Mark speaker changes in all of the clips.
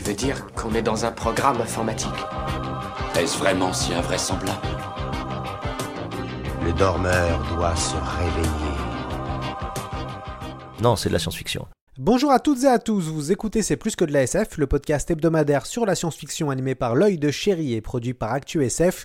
Speaker 1: Tu veux dire qu'on est dans un programme informatique
Speaker 2: Est-ce vraiment si invraisemblable
Speaker 3: Le dormeur doit se réveiller.
Speaker 4: Non, c'est de la science-fiction.
Speaker 5: Bonjour à toutes et à tous, vous écoutez C'est plus que de la SF, le podcast hebdomadaire sur la science-fiction animé par l'œil de chéri et produit par ActuSF.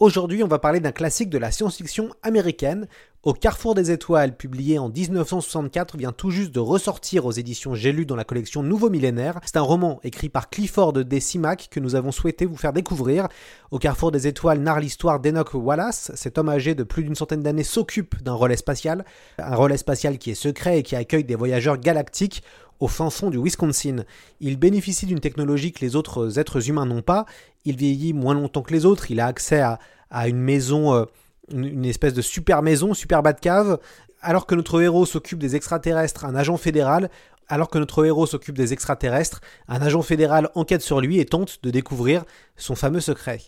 Speaker 5: Aujourd'hui, on va parler d'un classique de la science-fiction américaine. Au Carrefour des Étoiles, publié en 1964, vient tout juste de ressortir aux éditions J'ai lu dans la collection Nouveau Millénaire. C'est un roman écrit par Clifford D. Simac que nous avons souhaité vous faire découvrir. Au Carrefour des Étoiles narre l'histoire d'Enoch Wallace. Cet homme âgé de plus d'une centaine d'années s'occupe d'un relais spatial. Un relais spatial qui est secret et qui accueille des voyageurs galactiques au fin fond du Wisconsin. Il bénéficie d'une technologie que les autres êtres humains n'ont pas. Il vieillit moins longtemps que les autres. Il a accès à, une maison... Euh, une, espèce de super maison, super bas de cave, alors que notre héros s'occupe des extraterrestres, un agent fédéral, alors que notre héros s'occupe des extraterrestres, un agent fédéral enquête sur lui et tente de découvrir son fameux secret.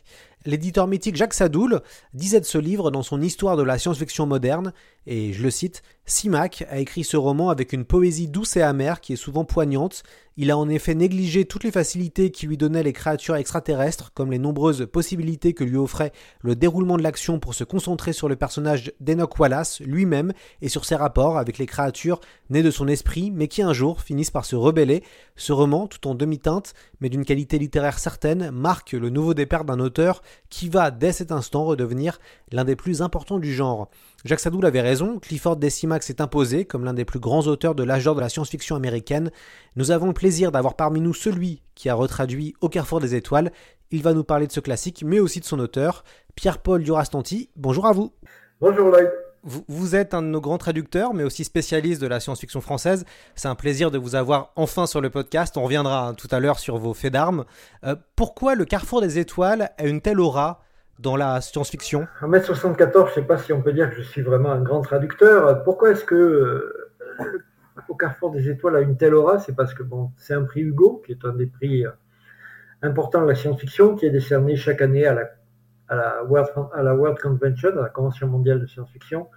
Speaker 5: L'éditeur mythique Jacques Sadoul disait de ce livre dans son Histoire de la science-fiction moderne, et je le cite, Simac a écrit ce roman avec une poésie douce et amère qui est souvent poignante. Il a en effet négligé toutes les facilités qui lui donnaient les créatures extraterrestres, comme les nombreuses possibilités que lui offrait le déroulement de l'action pour se concentrer sur le personnage d'Enoch Wallace lui-même et sur ses rapports avec les créatures nées de son esprit, mais qui un jour finissent par se rebeller. Ce roman, tout en demi-teinte, mais d'une qualité littéraire certaine, marque le nouveau départ d'un auteur qui va dès cet instant redevenir l'un des plus importants du genre. Jacques Sadoul avait raison, Clifford Decimax s'est imposé comme l'un des plus grands auteurs de l'âge d'or de la science-fiction américaine. Nous avons le plaisir d'avoir parmi nous celui qui a retraduit Au carrefour des étoiles. Il va nous parler de ce classique, mais aussi de son auteur, Pierre-Paul Durastanti. Bonjour à vous.
Speaker 6: Bonjour Lloyd.
Speaker 5: Vous, êtes un de nos grands traducteurs, mais aussi spécialiste de la science-fiction française. C'est un plaisir de vous avoir enfin sur le podcast. On reviendra tout à l'heure sur vos faits d'armes. Euh, pourquoi le Carrefour des Étoiles a une telle aura dans la science-fiction?
Speaker 6: 1m74, je ne sais pas si on peut dire que je suis vraiment un grand traducteur. Pourquoi est-ce que euh, au Carrefour des Étoiles a une telle aura? C'est parce que c'est un prix Hugo, qui est un des prix euh, importants de la science-fiction, qui est décerné chaque année à la World Convention, à la Convention mondiale de science-fiction,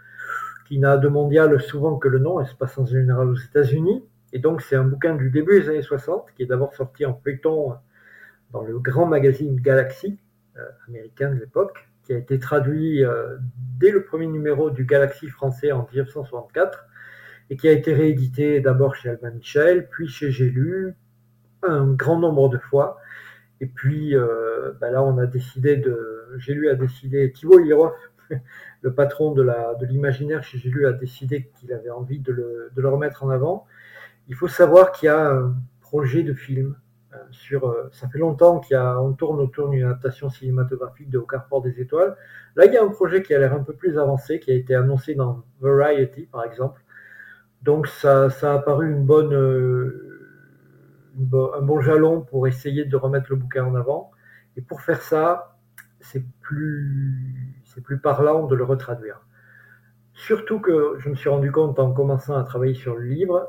Speaker 6: qui n'a de mondial souvent que le nom, elle se passe en général aux États-Unis. Et donc, c'est un bouquin du début des années 60, qui est d'abord sorti en feuilleton dans le grand magazine Galaxy, euh, américain de l'époque, qui a été traduit euh, dès le premier numéro du Galaxy français en 1964 et qui a été réédité d'abord chez Albin Michel, puis chez J'ai lu, un grand nombre de fois. Et puis euh, bah là, on a décidé de. J'ai lu a décidé, Thibaut Hiroff, le patron de l'imaginaire chez J'ai lu, a décidé qu'il avait envie de le, remettre en avant. Il faut savoir qu'il y a un projet de film euh, sur, euh, ça fait longtemps qu'on tourne autour d'une adaptation cinématographique de Au Carrefour des Étoiles. Là, il y a un projet qui a l'air un peu plus avancé, qui a été annoncé dans Variety, par exemple. Donc, ça, a paru euh, un bon jalon pour essayer de remettre le bouquin en avant. Et pour faire ça, c'est plus, c'est plus parlant de le retraduire. Surtout que je me suis rendu compte en commençant à travailler sur le livre,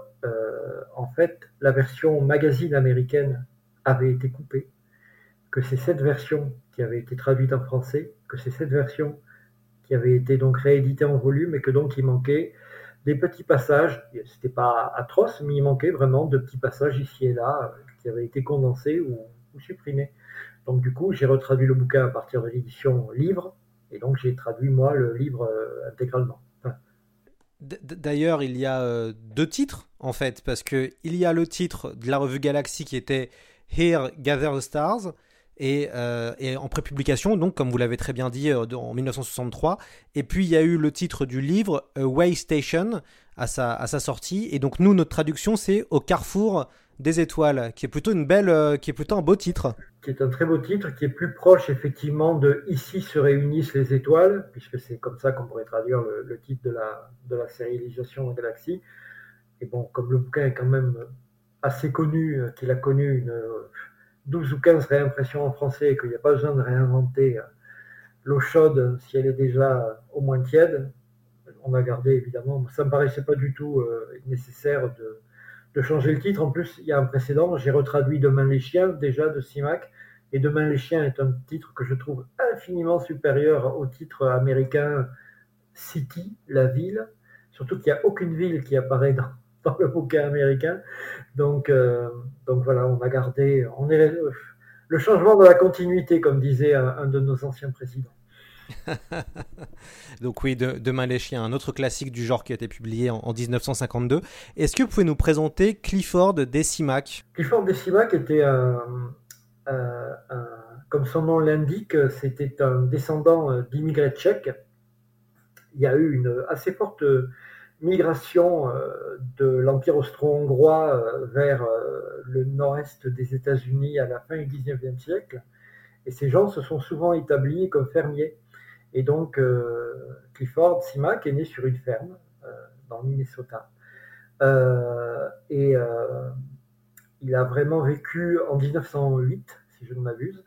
Speaker 6: en fait, la version magazine américaine avait été coupée, que c'est cette version qui avait été traduite en français, que c'est cette version qui avait été donc rééditée en volume et que donc il manquait des petits passages, c'était pas atroce, mais il manquait vraiment de petits passages ici et là euh, qui avaient été condensés ou, supprimés. Donc du coup, j'ai retraduit le bouquin à partir de l'édition livre, et donc j'ai traduit moi le livre euh, intégralement.
Speaker 5: D'ailleurs, il y a euh, deux titres en fait, parce que il y a le titre de la revue Galaxy qui était Here Gather the Stars. Euh, et, en prépublication, donc comme vous l'avez très bien dit, euh, en 1963. Et puis il y a eu le titre du livre, Way Station, à sa, à sa sortie. Et donc nous, notre traduction, c'est Au carrefour des étoiles, qui est plutôt une belle, euh, qui est plutôt un beau titre.
Speaker 6: Qui est un très beau titre, qui est plus proche effectivement de Ici se réunissent les étoiles, puisque c'est comme ça qu'on pourrait traduire le, titre de la, de la sérialisation de Et bon, comme le bouquin est quand même assez connu, qu'il a connu une, 12 ou 15 réimpressions en français et qu'il n'y a pas besoin de réinventer euh, l'eau chaude si elle est déjà au moins tiède, on a gardé évidemment. Ça me paraissait pas du tout nécessaire de, de, changer le titre. En plus, il y a un précédent, j'ai retraduit Demain les chiens déjà de Simac. Et Demain les chiens est un titre que je trouve infiniment supérieur au titre américain City, la ville. Surtout qu'il n'y a aucune ville qui apparaît dans, le bouquin américain. Donc, euh, donc voilà, on a gardé, on est le changement de la continuité, comme disait un, de nos anciens présidents.
Speaker 5: donc oui, Demain les chiens, un autre classique du genre qui a été publié en, 1952. Est-ce que vous pouvez nous présenter Clifford Decimac?
Speaker 6: Clifford Decimac était un, comme son nom l'indique, c'était un descendant euh, d'immigrés tchèques. Il y a eu une assez forte migration euh, de l'Empire austro-hongrois euh, vers euh, le nord-est des États-Unis à la fin du XIXe siècle. Et ces gens se sont souvent établis comme fermiers. Et donc, Clifford Simac est né sur une ferme dans le Minnesota. et il a vraiment vécu en 1908, si je ne m'abuse,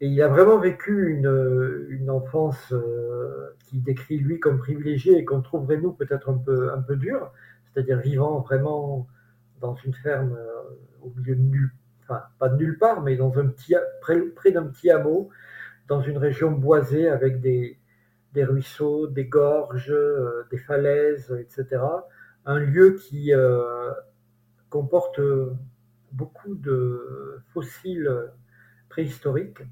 Speaker 6: et il a vraiment vécu une, une enfance euh, qui décrit lui comme privilégiée et qu'on trouverait nous peut-être un peu, un peu dur, c'est-à-dire vivant vraiment dans une ferme euh, au milieu de nulle, enfin pas de nulle part, mais dans un petit, près d'un petit hameau, dans une région boisée avec des, ruisseaux, des gorges, euh, des falaises, etc. Un lieu qui comporte beaucoup de fossiles préhistoriques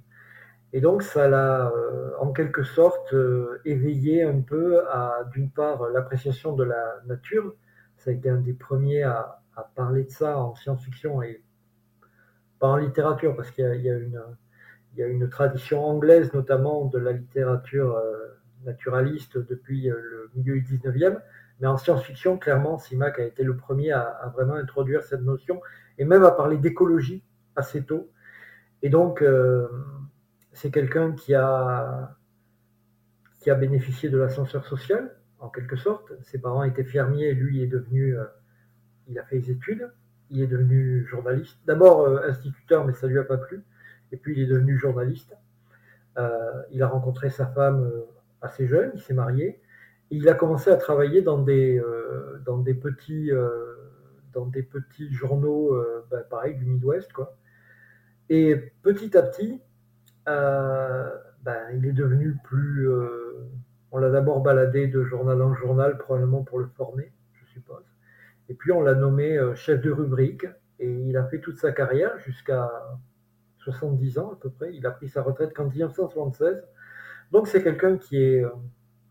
Speaker 6: et donc, ça l'a euh, en quelque sorte euh, éveillé un peu à, d'une part, l'appréciation de la nature. Ça a été un des premiers à, parler de ça en science-fiction et pas en littérature, parce qu'il y a, une, il y a une tradition anglaise, notamment de la littérature euh, naturaliste depuis le milieu du 19e. Mais en science-fiction, clairement, Simac a été le premier à, vraiment introduire cette notion et même à parler d'écologie assez tôt. Et donc, c'est quelqu'un qui a, bénéficié de l'ascenseur social, en quelque sorte. Ses parents étaient fermiers, lui est devenu, euh, il a fait des études, il est devenu journaliste. D'abord euh, instituteur, mais ça lui a pas plu. Et puis il est devenu journaliste. Euh, il a rencontré sa femme assez jeune, il s'est marié. Et il a commencé à travailler dans des, dans des, petits, dans des petits journaux, bah, pareil, du Midwest. Quoi. Et petit à petit, euh, ben, il est devenu plus. Euh, on l'a d'abord baladé de journal en journal, probablement pour le former, je suppose. Et puis on l'a nommé euh, chef de rubrique, et il a fait toute sa carrière jusqu'à 70 ans à peu près. Il a pris sa retraite qu'en 1976. Donc c'est quelqu'un qui est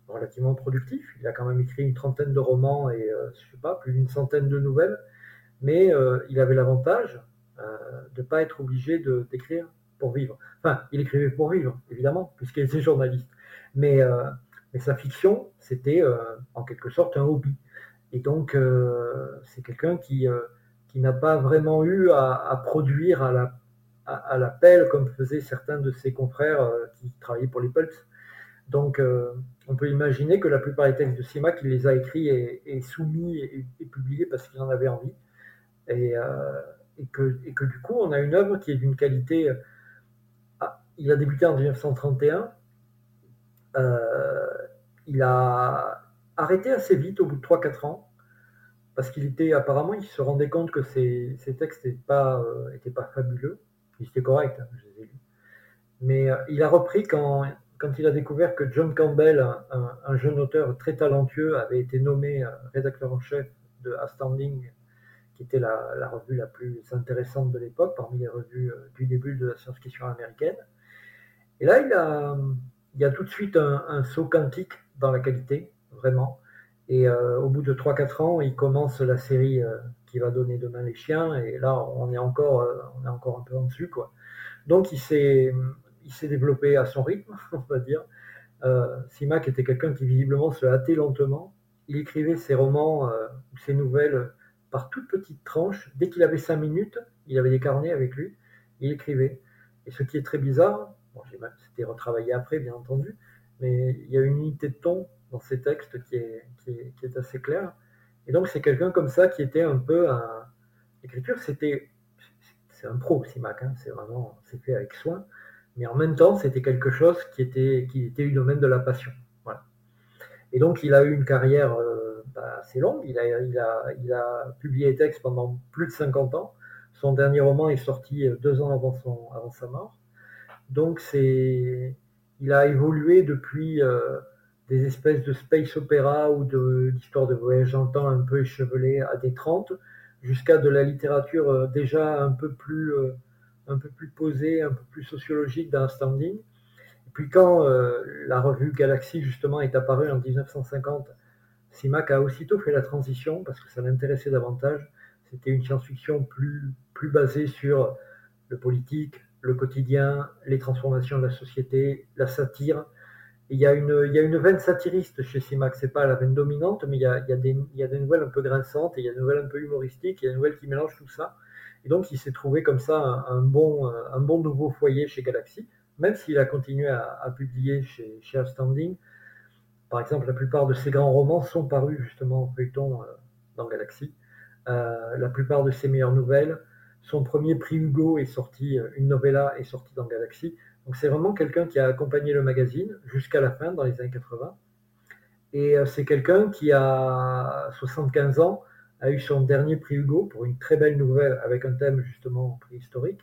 Speaker 6: relativement productif. Il a quand même écrit une trentaine de romans et, je sais pas, plus d'une centaine de nouvelles. Mais il avait l'avantage de ne pas être obligé d'écrire pour vivre. Enfin, il écrivait pour vivre, évidemment, puisqu'il était journaliste. Mais, euh, sa fiction, c'était euh, en quelque sorte un hobby. Et donc, euh, c'est quelqu'un qui n'a pas vraiment eu à, produire à la, à, la pelle comme faisaient certains de ses confrères qui travaillaient pour les Pulps. Donc, on peut imaginer que la plupart des textes de Simac, il les a écrits et, soumis et, publiés parce qu'il en avait envie. Et, et, que, du coup, on a une œuvre qui est d'une qualité il a débuté en 1931. Euh, il a arrêté assez vite, au bout de 3-4 ans, parce qu'il était apparemment, il se rendait compte que ses, textes n'étaient euh, pas fabuleux. Ils étaient corrects, hein, je les ai lus. Mais euh, il a repris quand, quand il a découvert que John Campbell, un, jeune auteur très talentueux, avait été nommé rédacteur en chef de Astounding, qui était la, revue la plus intéressante de l'époque, parmi les revues du début de la science-fiction américaine. Et là, il a, il y a tout de suite un, saut quantique dans la qualité, vraiment. Et euh, au bout de 3-4 ans, il commence la série euh, qui va donner demain les chiens. Et là, on est encore, euh, on est encore un peu en dessus. Quoi. Donc, il s'est, il s'est développé à son rythme, on va dire. Simac était quelqu'un qui visiblement se hâtait lentement. Il écrivait ses romans ou ses nouvelles par toutes petites tranches. Dès qu'il avait 5 minutes, il avait des carnets avec lui. Il écrivait. Et ce qui est très bizarre, c'était retravaillé après, bien entendu, mais il y a une unité de ton dans ces textes qui est, qui est, assez claire. Et donc, c'est quelqu'un comme ça qui était un peu un. L'écriture, c'était. c'est un pro, CIMAC, hein, c'est vraiment, c'est fait avec soin. Mais en même temps, c'était quelque chose qui était, qui était du domaine de la passion. Voilà. Et donc, il a eu une carrière euh, bah, assez longue. Il a, il, a, il a publié des textes pendant plus de 50 ans. Son dernier roman est sorti euh, deux ans avant, son, avant sa mort. Donc, c'est, il a évolué depuis euh, des espèces de space opéra ou d'histoires de, de voyage dans le temps un peu échevelées à des 30 jusqu'à de la littérature euh, déjà un peu plus, euh, un peu plus posée, un peu plus sociologique d'un standing. Et puis quand euh, la revue Galaxy justement est apparue en 1950, Simac a aussitôt fait la transition parce que ça l'intéressait davantage. C'était une science-fiction plus, plus basée sur le politique, le quotidien, les transformations de la société, la satire, il y, a une, veine satiriste chez Simac, c'est pas la veine dominante, mais il y, a, des, nouvelles un peu grinçantes, et il y a des nouvelles un peu humoristiques, il y a des nouvelles qui mélangent tout ça. Et donc il s'est trouvé comme ça un, bon, nouveau foyer chez Galaxy, même s'il a continué à, à publier chez, chez Outstanding. Par exemple, la plupart de ses grands romans sont parus justement en feuilleton euh, dans Galaxy. Euh, la plupart de ses meilleures nouvelles, son premier prix Hugo est sorti, euh, une novella est sortie dans Galaxy. Donc c'est vraiment quelqu'un qui a accompagné le magazine jusqu'à la fin, dans les années 80. Et euh, c'est quelqu'un qui a 75 ans, a eu son dernier prix Hugo pour une très belle nouvelle avec un thème justement préhistorique.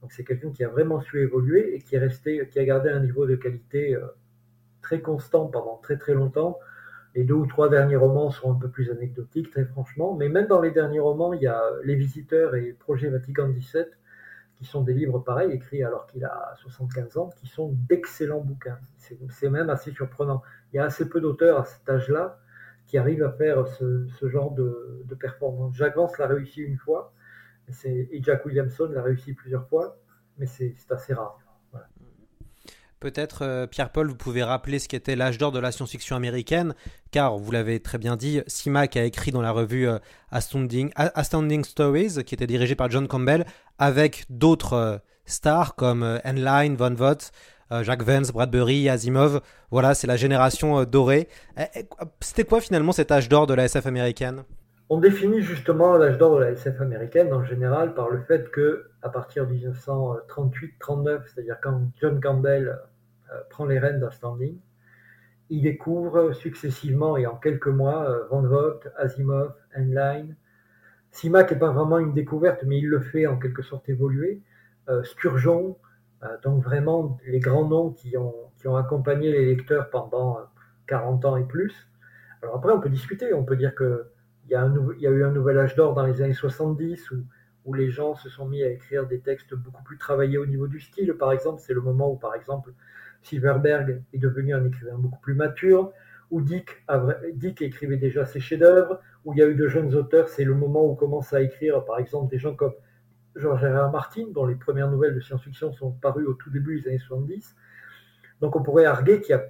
Speaker 6: Donc c'est quelqu'un qui a vraiment su évoluer et qui est resté, qui a gardé un niveau de qualité euh, très constant pendant très très longtemps. Les deux ou trois derniers romans sont un peu plus anecdotiques, très franchement, mais même dans les derniers romans, il y a Les Visiteurs et Projet Vatican XVII qui sont des livres pareils, écrits alors qu'il a 75 ans, qui sont d'excellents bouquins. C'est même assez surprenant. Il y a assez peu d'auteurs à cet âge-là qui arrivent à faire ce, genre de, performance. Jack Vance l'a réussi une fois, et Jack Williamson l'a réussi plusieurs fois, mais c'est assez rare.
Speaker 5: Peut-être, euh, Pierre-Paul, vous pouvez rappeler ce qu'était l'âge d'or de la science-fiction américaine, car vous l'avez très bien dit, Simac a écrit dans la revue euh, Astounding, Stories, qui était dirigée par John Campbell, avec d'autres euh, stars comme Enline, Von Vogt, Jacques Vance, Bradbury, Asimov. Voilà, c'est la génération dorée. C'était quoi finalement cet âge d'or de la SF américaine?
Speaker 6: On définit justement l'âge d'or de la SF américaine en général par le fait que à partir de 1938-39, c'est-à-dire quand John Campbell euh, prend les rênes d'un standing, il découvre successivement et en quelques mois euh, Van Vogt, Asimov, Heinlein. Simac n'est pas vraiment une découverte, mais il le fait en quelque sorte évoluer. Euh, Sturgeon, donc vraiment les grands noms qui ont, accompagné les lecteurs pendant 40 ans et plus. Alors après, on peut discuter, on peut dire que il y, a y a eu un nouvel âge d'or dans les années 70 où, où, les gens se sont mis à écrire des textes beaucoup plus travaillés au niveau du style. Par exemple, c'est le moment où, par exemple, Silverberg est devenu un écrivain beaucoup plus mature, où Dick, écrivait déjà ses chefs-d'œuvre, où il y a eu de jeunes auteurs. C'est le moment où commence à écrire, par exemple, des gens comme George R. Martin, dont les premières nouvelles de science-fiction sont parues au tout début des années 70. Donc on pourrait arguer qu'il y a.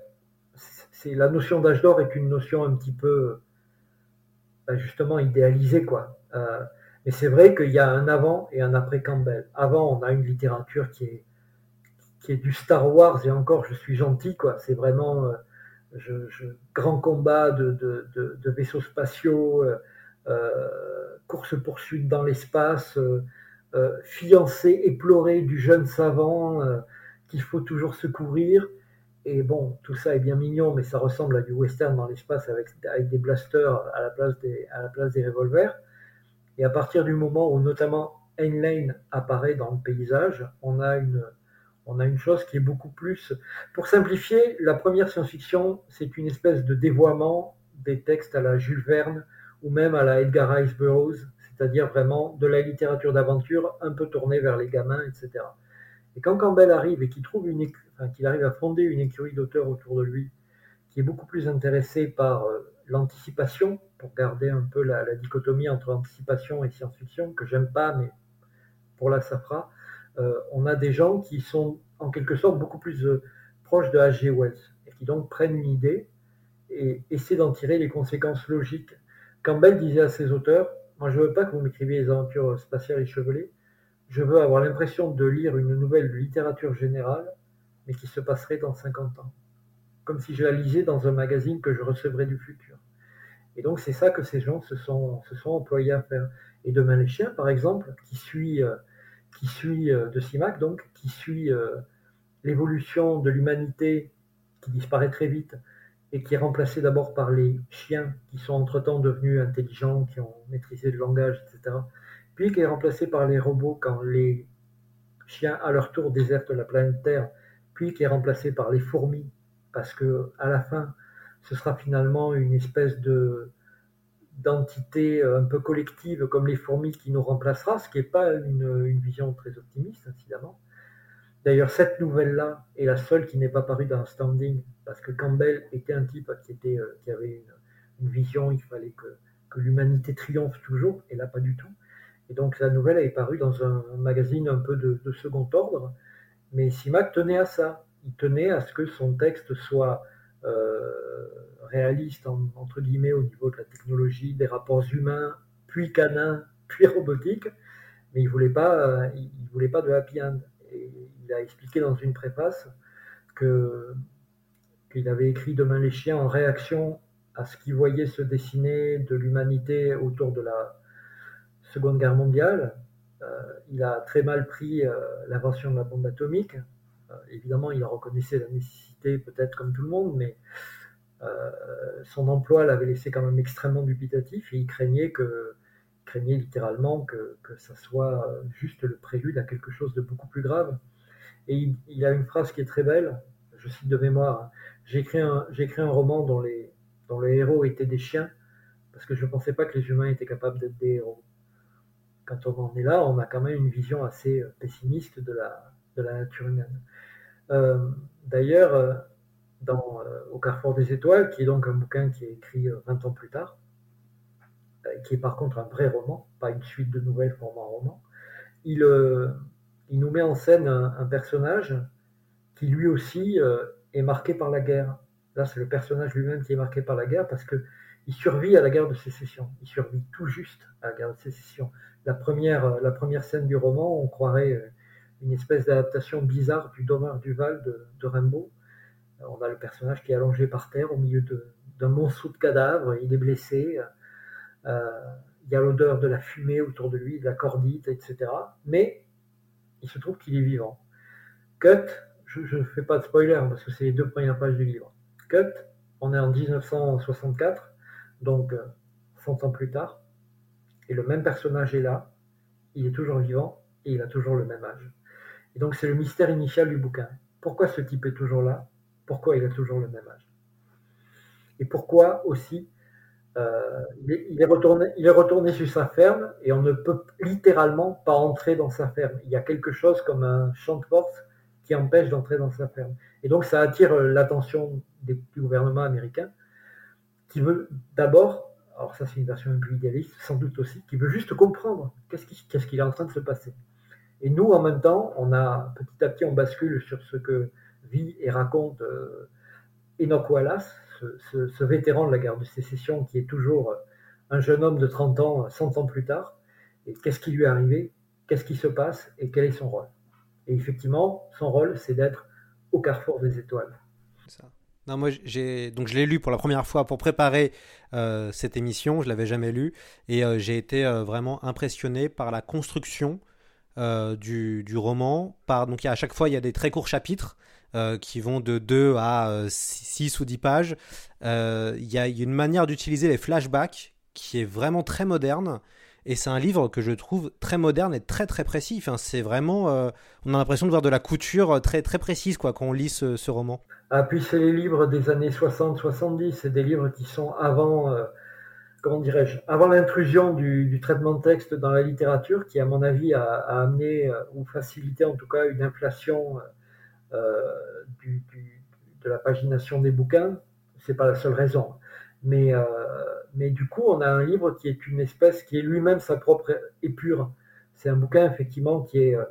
Speaker 6: C'est, la notion d'âge d'or est une notion un petit peu justement idéalisé quoi. Euh, mais c'est vrai qu'il y a un avant et un après Campbell. Avant, on a une littérature qui est qui est du Star Wars et encore, je suis gentil quoi. C'est vraiment euh, je, je, grand combat de, de, de, de vaisseaux spatiaux, euh, euh course poursuite dans l'espace, euh, fiancé éploré du jeune savant qu'il faut toujours secourir. Et bon, tout ça est bien mignon, mais ça ressemble à du western dans l'espace avec, avec, des blasters à la, place des, à la place des revolvers. Et à partir du moment où notamment Heinlein apparaît dans le paysage, on a une, on a une chose qui est beaucoup plus... Pour simplifier, la première science-fiction, c'est une espèce de dévoiement des textes à la Jules Verne ou même à la Edgar Rice Burroughs, c'est-à-dire vraiment de la littérature d'aventure un peu tournée vers les gamins, etc. Et quand Campbell arrive et qu'il trouve une, enfin, qu'il arrive à fonder une écurie d'auteurs autour de lui, qui est beaucoup plus intéressée par euh, l'anticipation, pour garder un peu la, la dichotomie entre anticipation et science-fiction, que j'aime pas, mais pour là ça fera, euh, on a des gens qui sont en quelque sorte beaucoup plus euh, proches de H.G. Wells, et qui donc prennent une idée et essaient d'en tirer les conséquences logiques. Campbell disait à ses auteurs, moi je veux pas que vous m'écriviez les aventures spatiales échevelées, je veux avoir l'impression de lire une nouvelle littérature générale, mais qui se passerait dans 50 ans. Comme si je la lisais dans un magazine que je recevrais du futur. Et donc c'est ça que ces gens se sont, employés à faire. Et Demain les chiens, par exemple, qui suit, euh, qui suit de Simac, donc, qui suit l'évolution de l'humanité qui disparaît très vite et qui est remplacée d'abord par les chiens qui sont entre-temps devenus intelligents, qui ont maîtrisé le langage, etc. Puis qui est remplacée par les robots quand les chiens à leur tour désertent la planète Terre, puis qui est remplacée par les fourmis, parce que à la fin, ce sera finalement une espèce de d'entité un peu collective comme les fourmis qui nous remplacera, ce qui n'est pas une, vision très optimiste, incidemment. D'ailleurs, cette nouvelle-là est la seule qui n'est pas parue dans Standing, parce que Campbell était un type qui, était, euh, qui avait une, vision, il fallait que, l'humanité triomphe toujours, et là pas du tout. Et donc la nouvelle est parue dans un magazine un peu de, second ordre, mais Simac tenait à ça. Il tenait à ce que son texte soit euh, réaliste, entre guillemets, au niveau de la technologie, des rapports humains, puis canins, puis robotiques, mais il voulait, pas, euh, il voulait pas de happy end. Et il a expliqué dans une préface qu'il avait écrit Demain les chiens en réaction à ce qu'il voyait se dessiner de l'humanité autour de la Seconde Guerre mondiale. Euh, il a très mal pris l'invention de la bombe atomique. Euh, évidemment, il reconnaissait la nécessité, peut-être comme tout le monde, mais son emploi l'avait laissé quand même extrêmement dubitatif et il craignait que craignait littéralement que, que ça soit juste le prélude à quelque chose de beaucoup plus grave. Et il, il a une phrase qui est très belle, je cite de mémoire, j'ai écrit un, un roman dont les, dont les héros étaient des chiens, parce que je ne pensais pas que les humains étaient capables d'être des héros. Quand on en est là, on a quand même une vision assez euh, pessimiste de la, de la nature humaine. Euh, d'ailleurs, euh, dans Au Carrefour des Étoiles, qui est donc un bouquin qui est écrit 20 ans plus tard, qui est par contre un vrai roman, pas une suite de nouvelles formant un roman, il, nous met en scène un, personnage qui lui aussi est marqué par la guerre. Là, c'est le personnage lui-même qui est marqué par la guerre parce que il survit à la guerre de sécession. Il survit tout juste à la guerre de sécession. La première, euh, la première scène du roman, on croirait euh, une espèce d'adaptation bizarre du Domar Duval de, de Rimbaud. Euh, on a le personnage qui est allongé par terre au milieu d'un monceau de cadavres. Il est blessé. il y a l'odeur de la fumée autour de lui, de la cordite, etc. Mais il se trouve qu'il est vivant. Cut, je ne fais pas de spoiler parce que c'est les deux premières pages du livre. Cut, on est en 1964, donc 100 ans plus tard, et le même personnage est là, il est toujours vivant et il a toujours le même âge. Et donc c'est le mystère initial du bouquin. Pourquoi ce type est toujours là? Pourquoi il a toujours le même âge? Et pourquoi aussi euh, il, est, retourné, sur sa ferme et on ne peut littéralement pas entrer dans sa ferme. Il y a quelque chose comme un champ de force qui empêche d'entrer dans sa ferme. Et donc ça attire euh, l'attention du gouvernement américain qui veut d'abord, alors ça c'est une version un peu idéaliste sans doute aussi, qui veut juste comprendre qu'est-ce qui, qu'est-ce qui est en train de se passer. Et nous en même temps, on a petit à petit on bascule sur ce que vit et raconte euh, Enoch Wallace, ce, vétéran de la guerre de sécession qui est toujours un jeune homme de 30 ans, 100 ans plus tard. Et qu'est-ce qui lui est arrivé? Qu'est-ce qui se passe? Et quel est son rôle? Et effectivement, son rôle, c'est d'être au carrefour des étoiles.
Speaker 5: Non, moi, j'ai donc je l'ai lu pour la première fois pour préparer euh, cette émission. Je l'avais jamais lu et euh, j'ai été vraiment impressionné par la construction du, du, roman. Par donc à chaque fois il y a des très courts chapitres qui vont de 2 à 6 ou 10 pages. Il y a une manière d'utiliser les flashbacks qui est vraiment très moderne et c'est un livre que je trouve très moderne et très très précis. C'est vraiment, euh, on a l'impression de voir de la couture très très précise quoi quand on lit ce, roman.
Speaker 6: Ah puis c'est les livres des années 60-70, c'est des livres qui sont avant, euh, comment dirais-je, avant l'intrusion du, traitement de texte dans la littérature, qui à mon avis a, amené euh, ou facilité en tout cas une inflation de la pagination des bouquins. C'est pas la seule raison, mais mais du coup, on a un livre qui est une espèce qui est lui-même sa propre épure. C'est un bouquin effectivement qui est euh,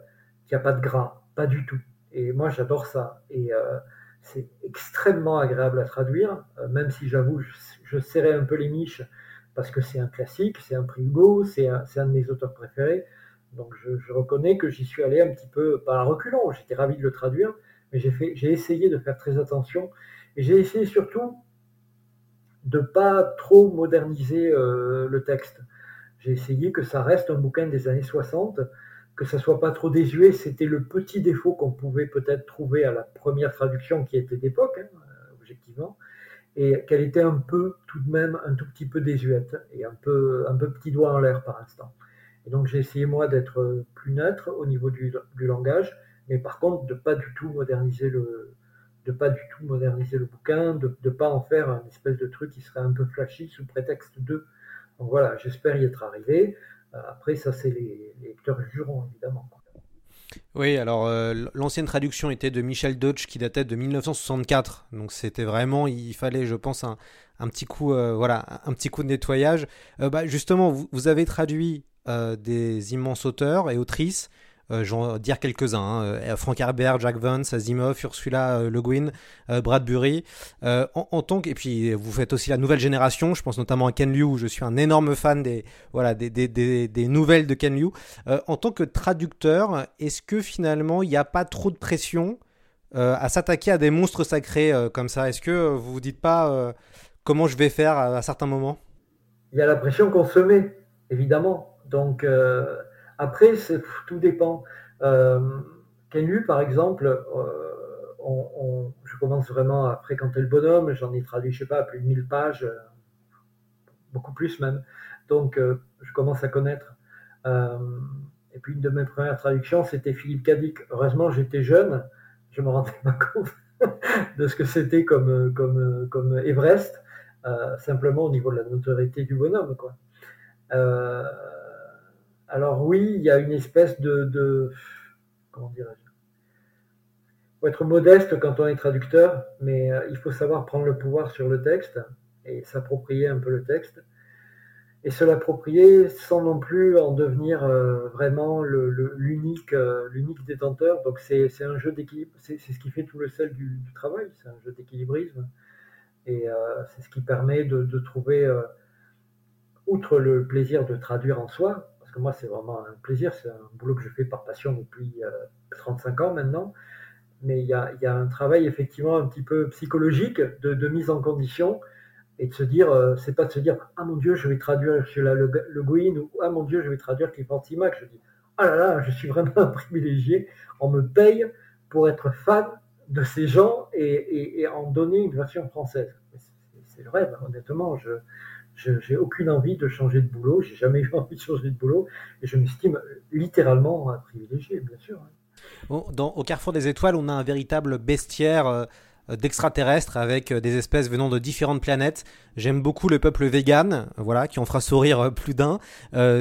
Speaker 6: qui pas de gras, pas du tout. Et moi, j'adore ça. Et euh, c'est extrêmement agréable à traduire, euh, même si j'avoue, je, serrais un peu les miches parce que c'est un classique, c'est un prix Hugo, c'est un, un, de mes auteurs préférés. Donc je, reconnais que j'y suis allé un petit peu, pas à reculons, j'étais ravi de le traduire, mais j'ai essayé de faire très attention. Et j'ai essayé surtout de pas trop moderniser euh, le texte. J'ai essayé que ça reste un bouquin des années 60 que ça soit pas trop désuet, c'était le petit défaut qu'on pouvait peut-être trouver à la première traduction qui était d'époque, hein, objectivement, et qu'elle était un peu, tout de même, un tout petit peu désuète et un peu, un peu petit doigt en l'air par instant. Et donc j'ai essayé moi d'être plus neutre au niveau du, langage, mais par contre de pas du tout moderniser le, de pas du tout moderniser le bouquin, de pas en faire un espèce de truc qui serait un peu flashy sous prétexte de. Donc voilà, j'espère y être arrivé. Euh, après, ça, c'est les, lecteurs jugeront, évidemment.
Speaker 5: Oui, alors euh, l'ancienne traduction était de Michel Deutsch qui datait de 1964. Donc c'était vraiment, il fallait, je pense, un, petit coup, euh, voilà, un petit coup de nettoyage. bah, justement, vous, avez traduit des immenses auteurs et autrices. Euh, j'en dire quelques-uns. Hein. Euh, Frank Herbert, Jack Vance, Asimov, Ursula euh, Le Guin, Bradbury. En, tant que, et puis vous faites aussi la nouvelle génération. Je pense notamment à Ken Liu. Je suis un énorme fan des voilà des, des, des, nouvelles de Ken Liu. en tant que traducteur, est-ce que finalement il n'y a pas trop de pression à s'attaquer à des monstres sacrés comme ça? Est-ce que vous vous dites pas comment je vais faire à, certains moments?
Speaker 6: Il y a la pression qu'on se met, évidemment. Donc, après, tout dépend. Euh, Kenlu, par exemple, euh, je commence vraiment à fréquenter le bonhomme. J'en ai traduit, je sais pas, plus de 1000 pages, euh, beaucoup plus même. Donc, euh, je commence à connaître. et puis, une de mes premières traductions, c'était Philippe Cadic. Heureusement, j'étais jeune. Je me rendais pas compte de ce que c'était comme, comme, comme Everest, simplement au niveau de la notoriété du bonhomme. Quoi. Alors oui, il y a une espèce de, comment dirais-je faut être modeste quand on est traducteur, mais euh, il faut savoir prendre le pouvoir sur le texte et s'approprier un peu le texte. Et se l'approprier sans non plus en devenir euh, vraiment l'unique euh, l'unique détenteur. Donc c'est un jeu d'équilibre, c'est ce qui fait tout le sel du, travail, c'est un jeu d'équilibrisme. Et c'est ce qui permet de trouver, outre le plaisir de traduire en soi, moi, c'est vraiment un plaisir. C'est un boulot que je fais par passion depuis 35 euh, ans maintenant. Mais il y a, un travail effectivement un petit peu psychologique de, mise en condition et de se dire, euh, c'est pas de se dire, ah mon Dieu, je vais traduire chez la Le, le Guin ou ah mon Dieu, je vais traduire Clifford Simac. Je dis, ah là là, je suis vraiment un privilégié. On me paye pour être fan de ces gens et, et en donner une version française. C'est le rêve, honnêtement. Je, je n'ai aucune envie de changer de boulot, j'ai jamais eu envie de changer de boulot, et je m'estime littéralement un privilégié, bien sûr.
Speaker 5: Bon, dans, au Carrefour des Étoiles, on a un véritable bestiaire euh, d'extraterrestres avec euh, des espèces venant de différentes planètes. J'aime beaucoup le peuple vegan, voilà, qui en fera sourire euh, plus d'un.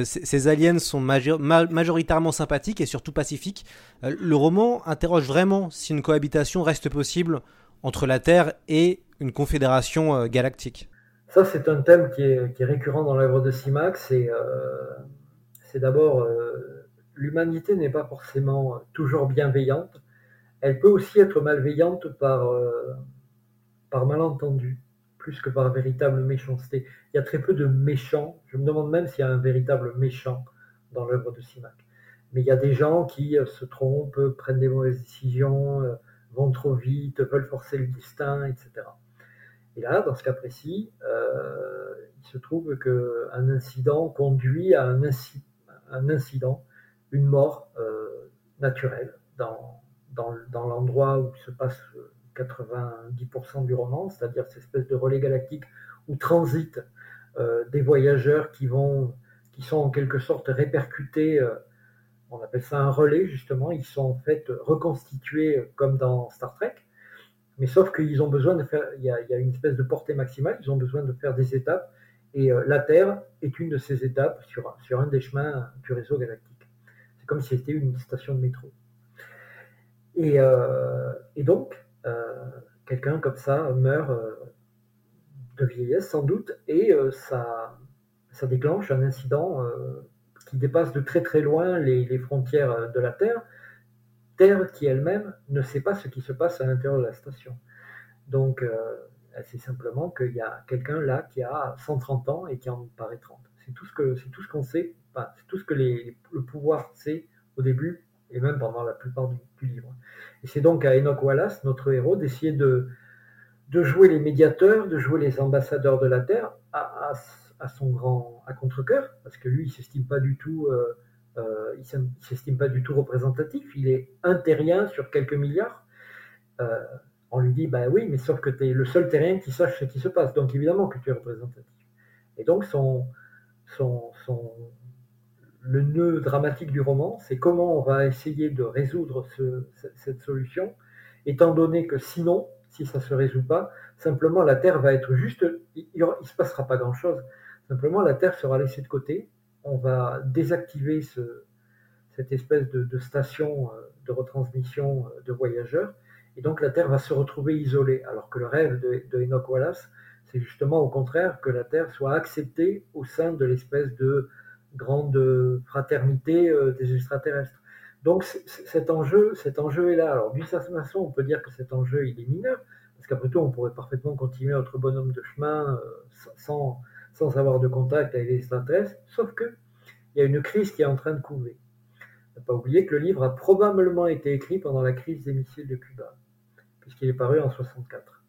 Speaker 5: ces aliens sont majoritairement sympathiques et surtout pacifiques. le roman interroge vraiment si une cohabitation reste possible entre la Terre et une confédération galactique.
Speaker 6: Ça, c'est un thème qui est, récurrent dans l'œuvre de Simac. C'est euh, d'abord, euh, l'humanité n'est pas forcément toujours bienveillante. Elle peut aussi être malveillante par, euh, par malentendu, plus que par véritable méchanceté. Il y a très peu de méchants. Je me demande même s'il y a un véritable méchant dans l'œuvre de Simac. Mais il y a des gens qui se trompent, prennent des mauvaises décisions, vont trop vite, veulent forcer le destin, etc. Et là, dans ce cas précis, euh, il se trouve qu'un incident conduit à un, incident, une mort euh, naturelle dans, l'endroit où se passe 90% du roman, c'est-à-dire cette espèce de relais galactique où transitent euh, des voyageurs qui, vont, qui sont en quelque sorte répercutés, on appelle ça un relais justement, ils sont en fait reconstitués comme dans Star Trek, mais sauf qu'ils ont besoin de faire, il y, a, une espèce de portée maximale, ils ont besoin de faire des étapes, et euh, la Terre est une de ces étapes sur, sur un des chemins du réseau galactique. C'est comme si c'était une station de métro. Et, euh, et donc, euh, quelqu'un comme ça meurt de vieillesse sans doute, et ça, ça déclenche un incident qui dépasse de très très loin les, les frontières de la Terre, Terre qui elle-même ne sait pas ce qui se passe à l'intérieur de la station. Donc, euh, c'est simplement qu'il y a quelqu'un là qui a 130 ans et qui en paraît 30. C'est tout ce que c'est tout ce qu'on sait, c'est tout ce que le pouvoir sait au début et même pendant la plupart du, livre. Et c'est donc à Enoch Wallace, notre héros, d'essayer de, de jouer les médiateurs, de jouer les ambassadeurs de la Terre à, son grand à contre-cœur, parce que lui, il s'estime pas du tout euh, euh, il ne s'estime pas du tout représentatif, il est un terrien sur quelques milliards. Euh, on lui dit, bah oui, mais sauf que tu es le seul terrien qui sache ce qui se passe, donc évidemment que tu es représentatif. Et donc le nœud dramatique du roman, c'est comment on va essayer de résoudre cette solution, étant donné que sinon, si ça ne se résout pas, simplement la Terre va être juste, il ne se passera pas grand-chose. Simplement, la Terre sera laissée de côté. On va désactiver ce, cette espèce de, station euh, de retransmission euh, de voyageurs. Et donc, la Terre va se retrouver isolée. Alors que le rêve de, de Enoch Wallace, c'est justement au contraire que la Terre soit acceptée au sein de l'espèce de grande fraternité euh, des extraterrestres. Donc cet enjeu, cet enjeu est là. Alors d'une certaine façon, on peut dire que cet enjeu il est mineur, parce qu'après tout, on pourrait parfaitement continuer notre bonhomme de chemin sans, sans avoir de contact avec les extraterrestres, sauf que il y a une crise qui est en train de couver. Ne pas oublier que le livre a probablement été écrit pendant la crise des missiles de Cuba, puisqu'il est paru en 64.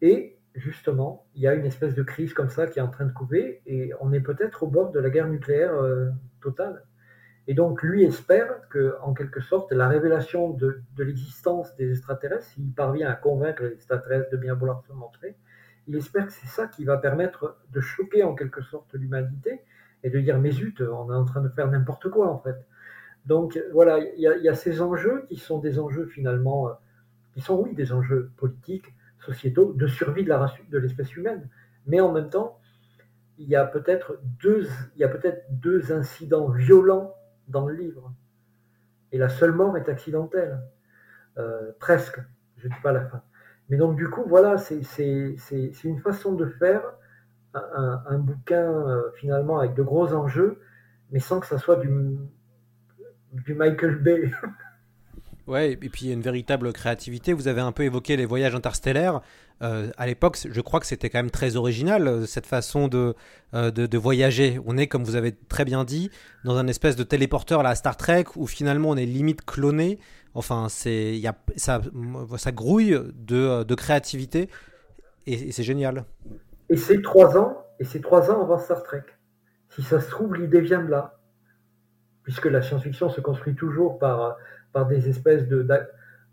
Speaker 6: Et justement, il y a une espèce de crise comme ça qui est en train de couver, et on est peut-être au bord de la guerre nucléaire euh, totale. Et donc, lui espère que, en quelque sorte, la révélation de, de l'existence des extraterrestres, s'il parvient à convaincre les extraterrestres de bien vouloir se montrer, il espère que c'est ça qui va permettre de choquer en quelque sorte l'humanité et de dire mais zut, on est en train de faire n'importe quoi en fait. Donc voilà, il y, a ces enjeux qui sont des enjeux finalement, euh, qui sont oui des enjeux politiques, sociétaux, de survie de la race, de l'espèce humaine, mais en même temps, il y a peut-être deux, il y a peut-être deux incidents violents dans le livre, et la seule mort est accidentelle, euh, presque. Je ne dis pas la fin. Mais donc, du coup, voilà, c'est une façon de faire un, bouquin euh, finalement avec de gros enjeux, mais sans que ça soit du, Michael Bay.
Speaker 5: Ouais, et puis une véritable créativité. Vous avez un peu évoqué les voyages interstellaires. Euh, à l'époque, je crois que c'était quand même très original, euh, cette façon de, de, de, voyager. On est, comme vous avez très bien dit, dans un espèce de téléporteur à la Star Trek, où finalement on est limite cloné. Enfin, c'est, y a, ça, ça grouille de, de créativité, et, c'est génial.
Speaker 6: Et c'est trois ans, et c'est trois ans avant Star Trek. Si ça se trouve, l'idée vient de là, puisque la science-fiction se construit toujours par par des espèces de,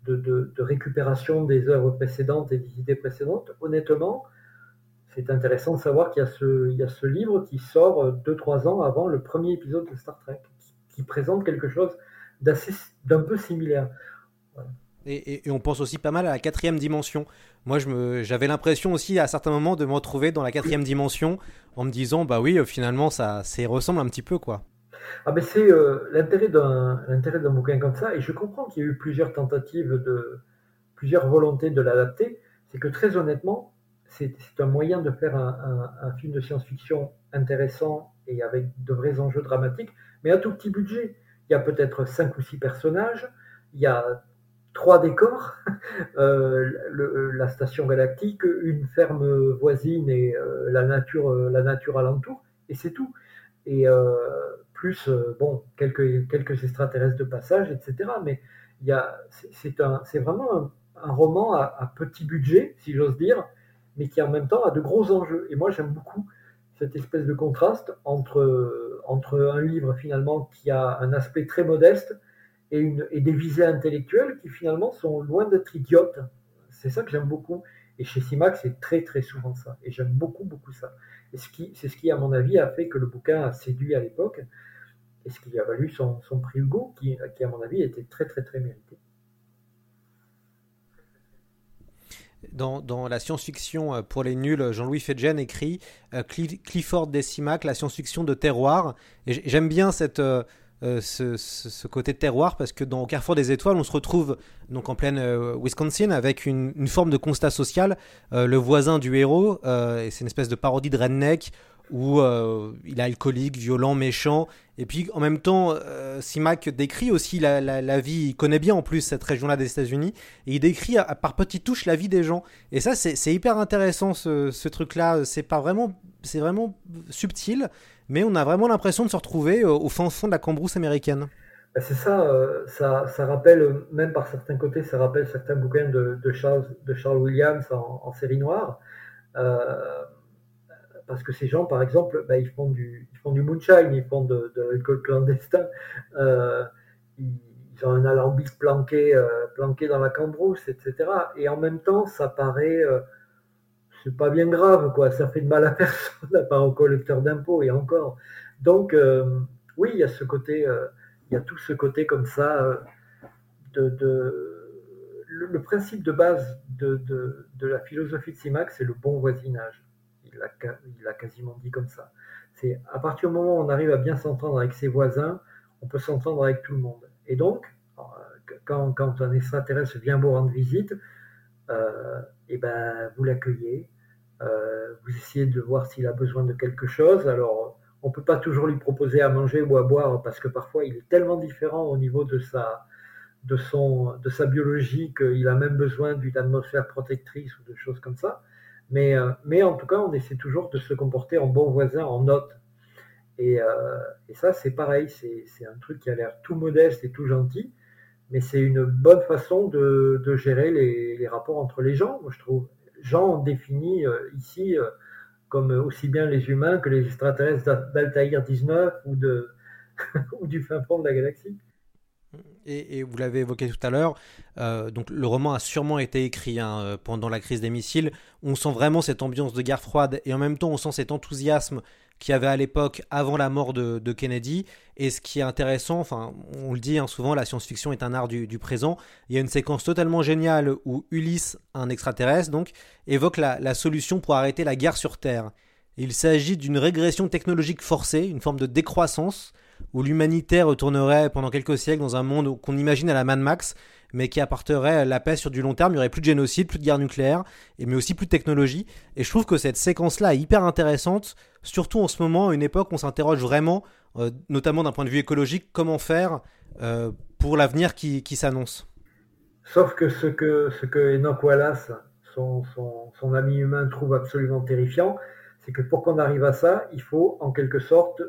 Speaker 6: de, de, récupération des œuvres précédentes et des idées précédentes. Honnêtement, c'est intéressant de savoir qu'il y, a ce, il y a ce livre qui sort 2-3 ans avant le premier épisode de Star Trek, qui, présente quelque chose d'un peu similaire.
Speaker 5: Et, et, on pense aussi pas mal à la quatrième dimension. Moi, j'avais l'impression aussi à certains moments de me retrouver dans la quatrième dimension en me disant, bah oui, finalement, ça, ça ressemble un petit peu, quoi.
Speaker 6: Ah ben c'est euh, l'intérêt d'un bouquin comme ça, et je comprends qu'il y a eu plusieurs tentatives de plusieurs volontés de l'adapter. C'est que très honnêtement, c'est un moyen de faire un, film de science-fiction intéressant et avec de vrais enjeux dramatiques, mais à tout petit budget. Il y a peut-être cinq ou six personnages, il y a trois décors, euh, la station galactique, une ferme voisine et euh, la nature, la nature alentour, et c'est tout. Et plus euh, bon, quelques, quelques extraterrestres de passage, etc. Mais c'est vraiment un, roman à, petit budget, si j'ose dire, mais qui en même temps a de gros enjeux. Et moi, j'aime beaucoup cette espèce de contraste entre, entre un livre finalement qui a un aspect très modeste et, une, et des visées intellectuelles qui finalement sont loin d'être idiotes. C'est ça que j'aime beaucoup. Et chez Simac, c'est très très souvent ça. Et j'aime beaucoup beaucoup ça. Et c'est ce qui, à mon avis, a fait que le bouquin a séduit à l'époque et ce qui a valu son, prix Hugo, qui, à mon avis était très très très mérité.
Speaker 5: Dans, la science-fiction euh, pour les nuls, Jean-Louis Fedgen écrit euh, Clifford Decimac, la science-fiction de terroir. Et j'aime bien euh, ce, côté terroir parce que dans Carrefour des Étoiles, on se retrouve donc en pleine Wisconsin avec une, une, forme de constat social. le voisin du héros, et c'est une espèce de parodie de redneck où euh, il est alcoolique, violent, méchant. Et puis en même temps, euh, Simac décrit aussi la, vie, il connaît bien en plus cette région-là des États-Unis, et il décrit par petites touches la vie des gens. Et ça, c'est hyper intéressant ce, truc-là. C'est vraiment, vraiment subtil, mais on a vraiment l'impression de se retrouver au, fin fond de la cambrousse américaine.
Speaker 6: Bah, c'est ça, euh, ça, ça, rappelle, même par certains côtés, ça rappelle certains bouquins de, Charles, de Charles Williams en, série noire parce que ces gens, par exemple, bah, ils, font du, ils font du moonshine, ils font de, de l'alcool clandestin, euh, ils, ont un alambic planqué, euh, planqué dans la cambrousse, etc. Et en même temps, ça paraît, euh, c'est pas bien grave, quoi. Ça fait de mal à personne, à part au collecteur d'impôts et encore. Donc, oui, il y a ce côté, il y a tout ce côté comme ça de, le, principe de base de la philosophie de Simac, c'est le bon voisinage. Il l'a quasiment dit comme ça. C'est à partir du moment où on arrive à bien s'entendre avec ses voisins, on peut s'entendre avec tout le monde. Et donc, quand, quand un extraterrestre vient vous rendre visite, euh, et ben, vous l'accueillez, euh, vous essayez de voir s'il a besoin de quelque chose. Alors, on ne peut pas toujours lui proposer à manger ou à boire parce que parfois il est tellement différent au niveau de sa, de son, de sa biologie qu'il a même besoin d'une atmosphère protectrice ou de choses comme ça. Mais, euh, mais en tout cas, on essaie toujours de se comporter en bon voisin, en hôte. Et, euh, et ça, c'est pareil, c'est un truc qui a l'air tout modeste et tout gentil, mais c'est une bonne façon de, de gérer les, les, rapports entre les gens, je trouve. Jean définit euh, ici comme aussi bien les humains que les extraterrestres d'Altaïr 19 ou, de, ou du fin fond de la galaxie.
Speaker 5: Et, vous l'avez évoqué tout à l'heure, euh, donc le roman a sûrement été écrit hein, pendant la crise des missiles. On sent vraiment cette ambiance de guerre froide et en même temps on sent cet enthousiasme qu'il y avait à l'époque avant la mort de, Kennedy. Et ce qui est intéressant, enfin on le dit hein, souvent, la science-fiction est un art du, présent. Il y a une séquence totalement géniale où Ulysse, un extraterrestre, donc évoque la solution pour arrêter la guerre sur Terre. Il s'agit d'une régression technologique forcée, une forme de décroissance où l'humanité retournerait pendant quelques siècles dans un monde qu'on imagine à la Mad Max, mais qui apporterait la paix sur du long terme. Il n'y aurait plus de génocide, plus de guerre nucléaire, mais aussi plus de technologie. Et je trouve que cette séquence-là est hyper intéressante, surtout en ce moment, à une époque où on s'interroge vraiment, euh, notamment d'un point de vue écologique, comment faire euh, pour l'avenir qui, s'annonce.
Speaker 6: Sauf que ce que, ce Enoch Wallace, son ami humain, trouve absolument terrifiant, c'est que pour qu'on arrive à ça, il faut en quelque sorte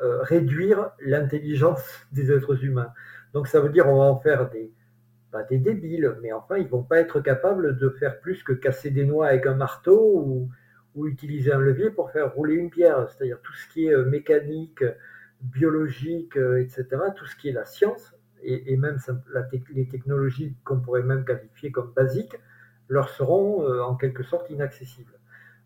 Speaker 6: euh, réduire l'intelligence des êtres humains. Donc ça veut dire on va en faire des, pas des débiles, mais enfin ils vont pas être capables de faire plus que casser des noix avec un marteau ou, utiliser un levier pour faire rouler une pierre. C'est-à-dire tout ce qui est mécanique, biologique, etc., tout ce qui est la science, et, même les technologies qu'on pourrait même qualifier comme basiques, leur seront euh, en quelque sorte inaccessibles.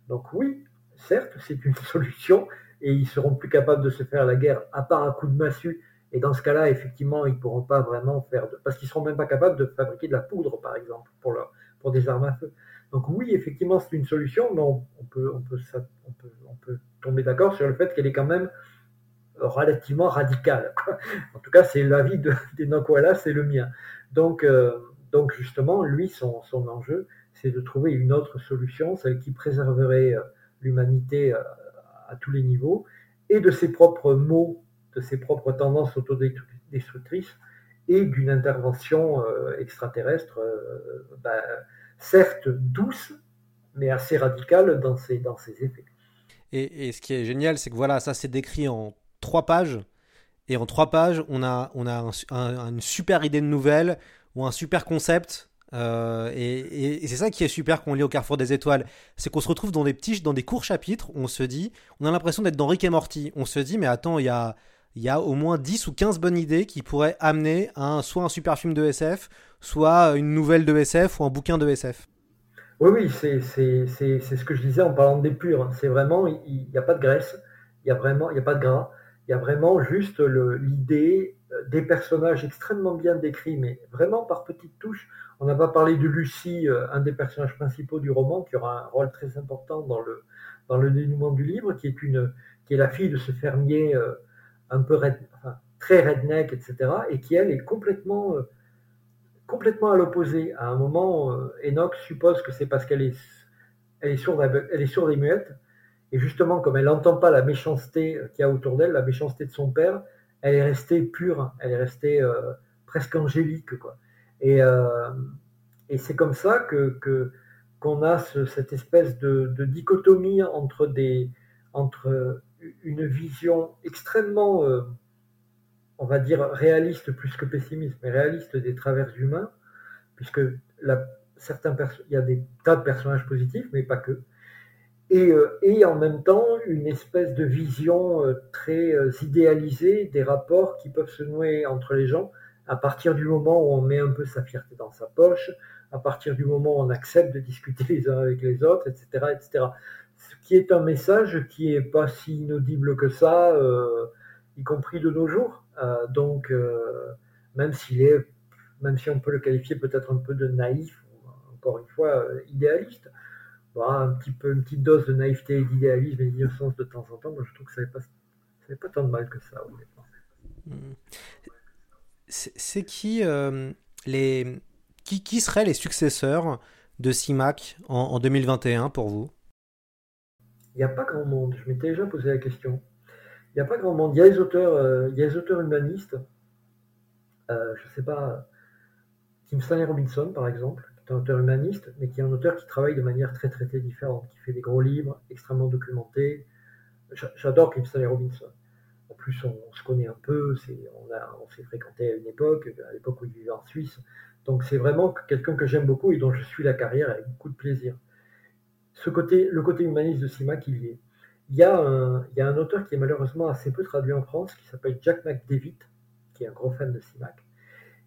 Speaker 6: Donc oui, certes, c'est une solution, et ils seront plus capables de se faire la guerre à part un coup de massue. Et dans ce cas-là, effectivement, ils pourront pas vraiment faire de... parce qu'ils seront même pas capables de fabriquer de la poudre, par exemple, pour leur, pour des armes à feu. Donc oui, effectivement, c'est une solution, mais on, peut, on, peut, on, peut, on peut tomber d'accord sur le fait qu'elle est quand même relativement radicale. En tout cas, c'est l'avis de, des Nokwala, c'est le mien. Donc, euh, donc justement, lui, son, son enjeu, c'est de trouver une autre solution, celle qui préserverait l'humanité à tous les niveaux, et de ses propres mots, de ses propres tendances autodestructrices, et d'une intervention euh, extraterrestre, euh, ben, certes douce, mais assez radicale dans ses, dans ses effets.
Speaker 5: Et, et, ce qui est génial, c'est que voilà, ça c'est décrit en trois pages, et en trois pages, on a, on a un, un, une super idée de nouvelle, ou un super concept, euh, et, c'est ça qui est super qu'on lit au Carrefour des Étoiles, c'est qu'on se retrouve dans des petits, dans des courts chapitres. On se dit, on a l'impression d'être dans Rick et Morty. On se dit, mais attends, il y a, y a au moins 10 ou 15 bonnes idées qui pourraient amener soit un super film de SF, soit une nouvelle de SF ou un bouquin de SF.
Speaker 6: Oui, oui, c'est ce que je disais en parlant des purs. C'est vraiment, il n'y a pas de graisse, il n'y a vraiment, il n'y a pas de gras. Il y a vraiment juste l'idée des personnages extrêmement bien décrits, mais vraiment par petites touches. On n'a pas parlé de Lucie, un des personnages principaux du roman, qui aura un rôle très important dans le, dans le dénouement du livre, qui est, une, qui est la fille de ce fermier un peu très redneck, etc., et qui, elle, est complètement, complètement à l'opposé. À un moment, Enoch suppose que c'est parce qu'elle est, elle est, sourde, elle est et muette, et justement, comme elle n'entend pas la méchanceté qu'il y a autour d'elle, la méchanceté de son père, elle est restée pure, elle est restée euh, presque angélique. Quoi. Et, euh, et c'est comme ça que, qu'on a ce, cette espèce de, dichotomie entre, des, entre une vision extrêmement, euh, on va dire, réaliste plus que pessimiste, mais réaliste des travers humains, puisque certains il y a des tas de personnages positifs, mais pas que. et, et, en même temps une espèce de vision très idéalisée des rapports qui peuvent se nouer entre les gens à partir du moment où on met un peu sa fierté dans sa poche, à partir du moment où on accepte de discuter les uns avec les autres, etc. etc. Ce qui est un message qui n'est pas si inaudible que ça, euh, y compris de nos jours. Euh, donc, euh, même s'il est, même si on peut le qualifier peut-être un peu de naïf, encore une fois, idéaliste, un petit peu, une petite dose de naïveté et d'idéalisme et d'innocence de temps en temps, je trouve que ça n'est pas, pas tant de mal que ça, honnêtement.
Speaker 5: C'est qui les qui, qui, seraient les successeurs de CIMAC en, 2021 pour vous?
Speaker 6: Il n'y a pas grand monde. Je m'étais déjà posé la question. Il n'y a pas grand monde. Il y a les auteurs, euh, il y a les auteurs humanistes. Euh, je ne sais pas. Kim Stanley Robinson, par exemple, qui est un auteur humaniste, mais qui est un auteur qui travaille de manière très très, très différente, qui fait des gros livres extrêmement documentés. J'adore Kim Stanley Robinson. En plus, on, se connaît un peu, on, s'est fréquenté à une époque, à l'époque où il vivait en Suisse. Donc c'est vraiment quelqu'un que j'aime beaucoup et dont je suis la carrière avec beaucoup de plaisir. Ce côté, le côté humaniste de Simac, il y est. Il y, a un, auteur qui est malheureusement assez peu traduit en France, qui s'appelle Jack McDavid, qui est un gros fan de Simac,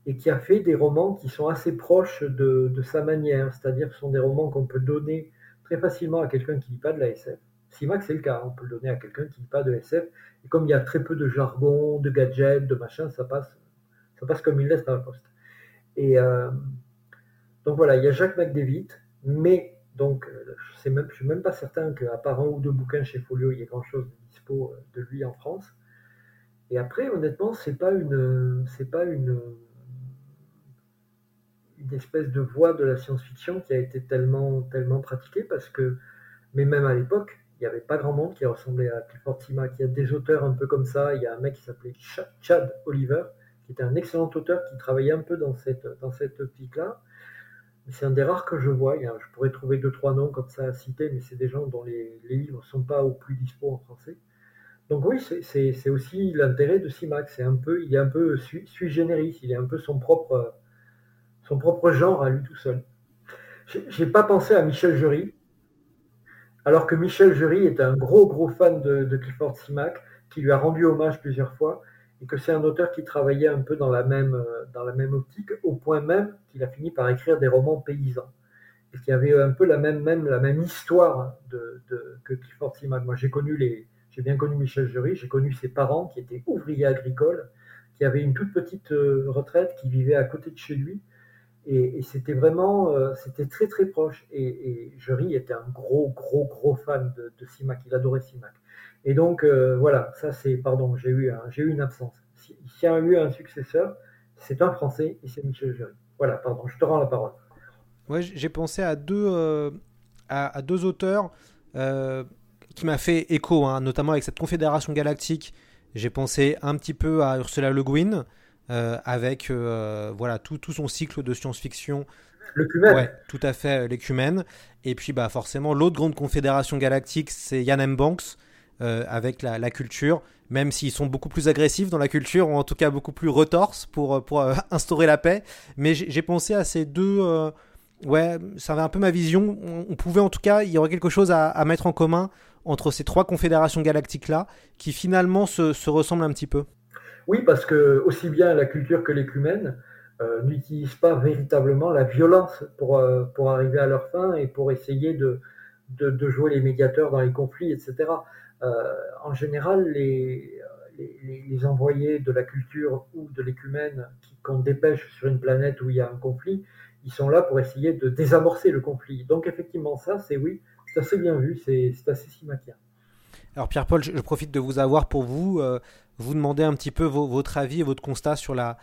Speaker 6: et qui a fait des romans qui sont assez proches de, de sa manière, c'est-à-dire que ce sont des romans qu'on peut donner très facilement à quelqu'un qui ne lit pas de la SF. Simac, c'est le cas, on peut le donner à quelqu'un qui ne pas de SF, et comme il y a très peu de jargon, de gadgets, de machin, ça passe, ça passe comme une lettre à la poste. Et euh, donc voilà, il y a Jacques McDavid, mais donc je ne suis même pas certain qu'à part un ou deux bouquins chez Folio, il y ait grand-chose de dispo euh, de lui en France. Et après, honnêtement, c'est pas une, c'est pas une, une espèce de voie de la science-fiction qui a été tellement, tellement pratiquée parce que, mais même à l'époque, il n'y avait pas grand monde qui ressemblait à Clifford Simak. Il y a des auteurs un peu comme ça. Il y a un mec qui s'appelait Chad Oliver, qui était un excellent auteur qui travaillait un peu dans cette, dans cette optique-là. C'est un des rares que je vois. Je pourrais trouver deux, trois noms comme ça à citer, mais c'est des gens dont les, livres ne sont pas au plus dispo en français. Donc oui, c'est aussi l'intérêt de Simac. C'est un peu, il est un peu sui, generis, il est un peu son propre, son propre genre à lui tout seul. J'ai pas pensé à Michel Jury, alors que Michel Jury est un gros gros fan de, de Clifford Simac, qui lui a rendu hommage plusieurs fois et que c'est un auteur qui travaillait un peu dans la même, euh, dans la même optique, au point même qu'il a fini par écrire des romans paysans. Et qui avait un peu la même, même, la même histoire de, que Clifford Simak. Moi, j'ai connu les, j'ai bien connu Michel Jury, j'ai connu ses parents qui étaient ouvriers agricoles, qui avaient une toute petite euh, retraite, qui vivaient à côté de chez lui. Et, c'était vraiment, euh, c'était très très proche. Et, et, Jury était un gros, gros, gros fan de, de Simak. Il adorait Simak. Et donc, euh, voilà, ça c'est, pardon, j'ai eu, j'ai eu une absence. S'il y a eu un successeur, c'est un Français et c'est Michel Jury. Voilà, pardon, je te rends la parole.
Speaker 5: Ouais, j'ai pensé à deux, euh, à, deux auteurs qui m'a fait écho, hein, notamment avec cette Confédération Galactique. J'ai pensé un petit peu à Ursula Le Guin, avec voilà, tout, tout, son cycle de science-fiction.
Speaker 6: L'écumène.
Speaker 5: Ouais, tout à fait, l'écumène. Et puis, bah, forcément, l'autre grande confédération galactique, c'est Yann M. Banks, euh, avec la, culture, même s'ils sont beaucoup plus agressifs dans la culture, ou en tout cas beaucoup plus retorses pour, euh, pour euh, instaurer la paix. Mais j'ai pensé à ces deux... ouais, ça avait un peu ma vision. On, pouvait en tout cas, il y aurait quelque chose à, mettre en commun entre ces trois confédérations galactiques-là, qui finalement se, se, ressemblent un petit peu.
Speaker 6: Oui, parce que aussi bien la culture que l'écumène n'utilisent pas véritablement la violence pour, pour arriver à leur fin et pour essayer de, jouer les médiateurs dans les conflits, etc. Euh, en général, les, envoyés de la culture ou de l'écumène qu'on dépêche sur une planète où il y a un conflit, ils sont là pour essayer de désamorcer le conflit. Donc effectivement, ça, c'est oui, c'est assez bien vu, c'est assez simaquien.
Speaker 5: Alors Pierre-Paul, je, profite de vous avoir pour vous, euh, vous demander un petit peu votre avis et votre constat sur la,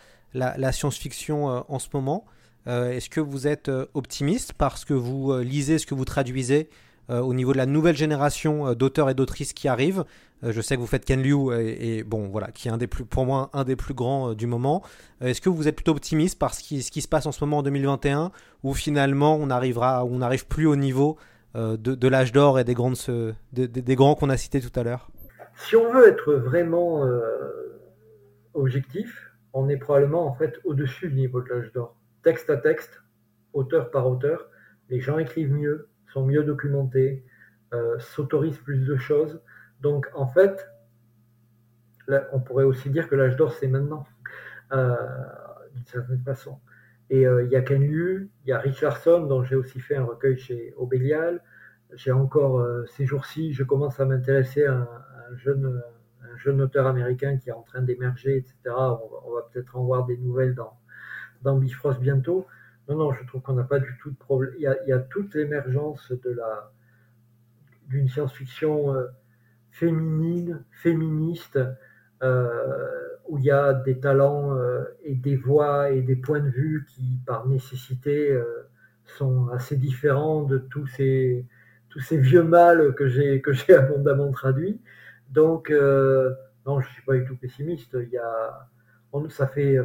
Speaker 5: science-fiction euh, en ce moment. Est-ce que vous êtes optimiste parce que vous lisez ce que vous traduisez euh, au niveau de la nouvelle génération euh, d'auteurs et d'autrices qui arrivent? Euh, je sais que vous faites Ken Liu et, bon voilà qui est un des plus pour moi un des plus grands du moment. Est-ce que vous êtes plutôt optimiste par ce ce qui se passe en ce moment en 2021 ou finalement on arrivera on n'arrive plus au niveau de, l'âge d'or et des grands qu'on a cités tout à l'heure
Speaker 6: Si on veut être vraiment objectif, on est probablement en fait au-dessus du niveau de l'âge d'or. Texte à texte, auteur par auteur, les gens écrivent mieux, sont mieux documentés, s'autorise plus de choses. Donc en fait, on pourrait aussi dire que l'âge d'or, c'est maintenant, d'une certaine façon. Et il y a Ken Liu, il y a Richardson, dont j'ai aussi fait un recueil chez Obélial. J'ai encore, ces jours-ci, je commence à m'intéresser à, un jeune un jeune auteur américain qui est en train d'émerger, etc. On va, peut-être en voir des nouvelles dans, dans Bifrost bientôt. Non, non, je trouve qu'on n'a pas du tout de problème. Il y a, toute l'émergence de la d'une science-fiction euh, féminine, féministe, euh, où il y a des talents euh, et des voix et des points de vue qui, par nécessité, sont assez différents de tous ces, vieux mâles que j'ai abondamment traduits. Donc, euh, non, je ne suis pas du tout pessimiste. Il y a, ça fait,